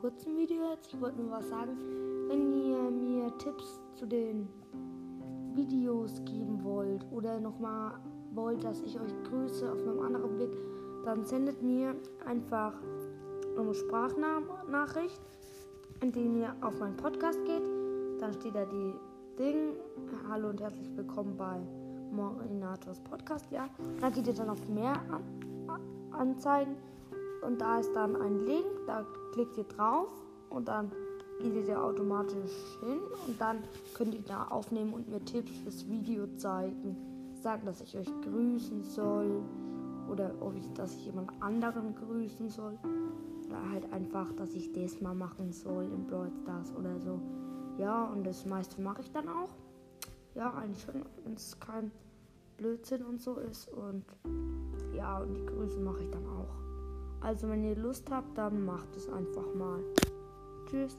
kurzen Video jetzt. Ich wollte nur was sagen. Wenn ihr mir Tipps zu den Videos geben wollt oder nochmal wollt, dass ich euch grüße auf einem anderen Weg, dann sendet mir einfach eine Sprachnachricht, indem ihr auf meinen Podcast geht. Dann steht da die Ding. Hallo und herzlich willkommen bei Morinators Podcast. Ja, da geht ihr dann auf mehr an, anzeigen und da ist dann ein Link. Da klickt ihr drauf und dann geht ihr automatisch hin und dann könnt ihr da aufnehmen und mir Tipps fürs Video zeigen. Sagen, dass ich euch grüßen soll oder ob ich, dass ich jemand anderen grüßen soll. Oder halt einfach, dass ich das mal machen soll in Brawl Stars oder so. Ja, und das meiste mache ich dann auch. Ja, eigentlich schon, wenn es kein Blödsinn und so ist. Und ja, und die Grüße mache ich dann auch. Also wenn ihr Lust habt, dann macht es einfach mal. Tschüss.